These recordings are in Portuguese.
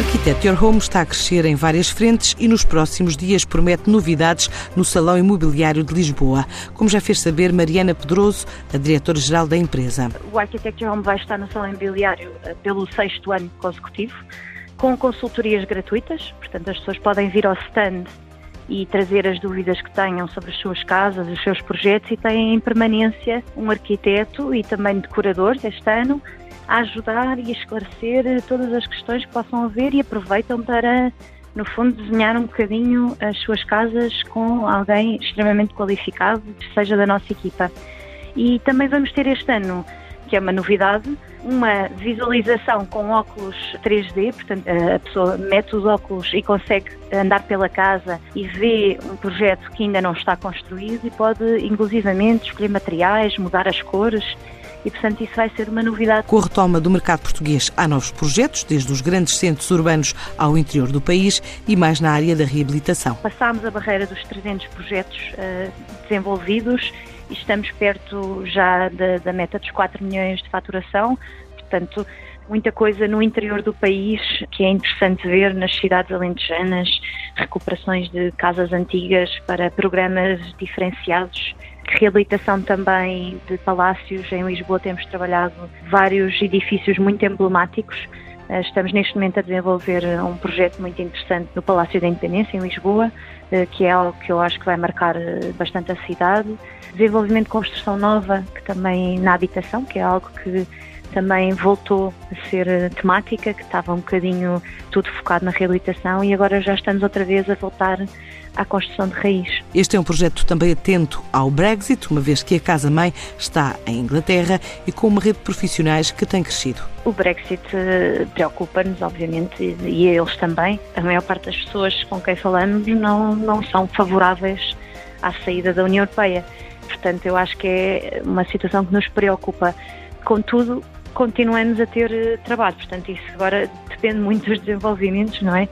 Architect Your Home está a crescer em várias frentes e nos próximos dias promete novidades no Salão Imobiliário de Lisboa, como já fez saber Mariana Pedroso, a diretora-geral da empresa. O Architect Your Home vai estar no Salão Imobiliário eh, pelo sexto ano consecutivo, com consultorias gratuitas, portanto as pessoas podem vir ao stand e trazer as dúvidas que tenham sobre as suas casas, os seus projetos e têm em permanência um arquiteto e também decorador este ano a ajudar e a esclarecer todas as questões que possam haver e aproveitam para, no fundo, desenhar um bocadinho as suas casas com alguém extremamente qualificado, seja da nossa equipa. E também vamos ter este ano, que é uma novidade, uma visualização com óculos 3D, portanto a pessoa mete os óculos e consegue andar pela casa e vê um projeto que ainda não está construído e pode inclusivamente escolher materiais, mudar as cores e, portanto, isso vai ser uma novidade. Com a retoma do mercado português, há novos projetos, desde os grandes centros urbanos ao interior do país e mais na área da reabilitação. Passámos a barreira dos 300 projetos uh, desenvolvidos e estamos perto já da, da meta dos 4 milhões de faturação, portanto, muita coisa no interior do país que é interessante ver nas cidades alentejanas, recuperações de casas antigas para programas diferenciados reabilitação também de palácios. Em Lisboa temos trabalhado vários edifícios muito emblemáticos. Eh, estamos neste momento a desenvolver eh, um projeto muito interessante no Palácio da Independência, em Lisboa, eh, que é algo que eu acho que vai marcar bastante a cidade. Desenvolvimento de construção nova, que também na habitação, que é algo que também voltou a ser temática, que estava um bocadinho tudo focado na reabilitação e agora já estamos outra vez a voltar à construção de raiz. Este é um projeto também atento ao Brexit, uma vez que a Casa-Mãe está em Inglaterra e com uma rede de profissionais que tem crescido. O Brexit eh, preocupa-nos, obviamente, e a eles também. A maior parte das pessoas com quem falamos não, não são favoráveis à saída da União Europeia. Portanto, eu acho que é uma situação que nos preocupa. Contudo, continuamos a ter eh, trabalho, portanto, isso agora depende muito dos desenvolvimentos, não é?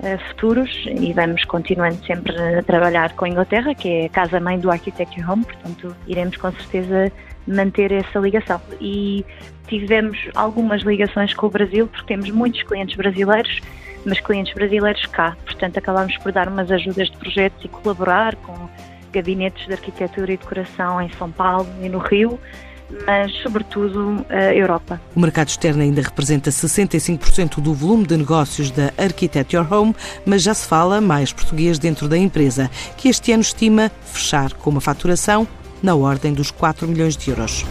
Eh, futuros e vamos continuando sempre a trabalhar com a Inglaterra, que é a casa-mãe do Architecture Home, portanto iremos com certeza manter essa ligação. E tivemos algumas ligações com o Brasil, porque temos muitos clientes brasileiros, mas clientes brasileiros cá, portanto acabamos por dar umas ajudas de projetos e colaborar com gabinetes de arquitetura e decoração em São Paulo e no Rio, mas sobretudo a Europa. O mercado externo ainda representa 65% do volume de negócios da Architect Your Home, mas já se fala mais português dentro da empresa, que este ano estima fechar com uma faturação na ordem dos 4 milhões de euros.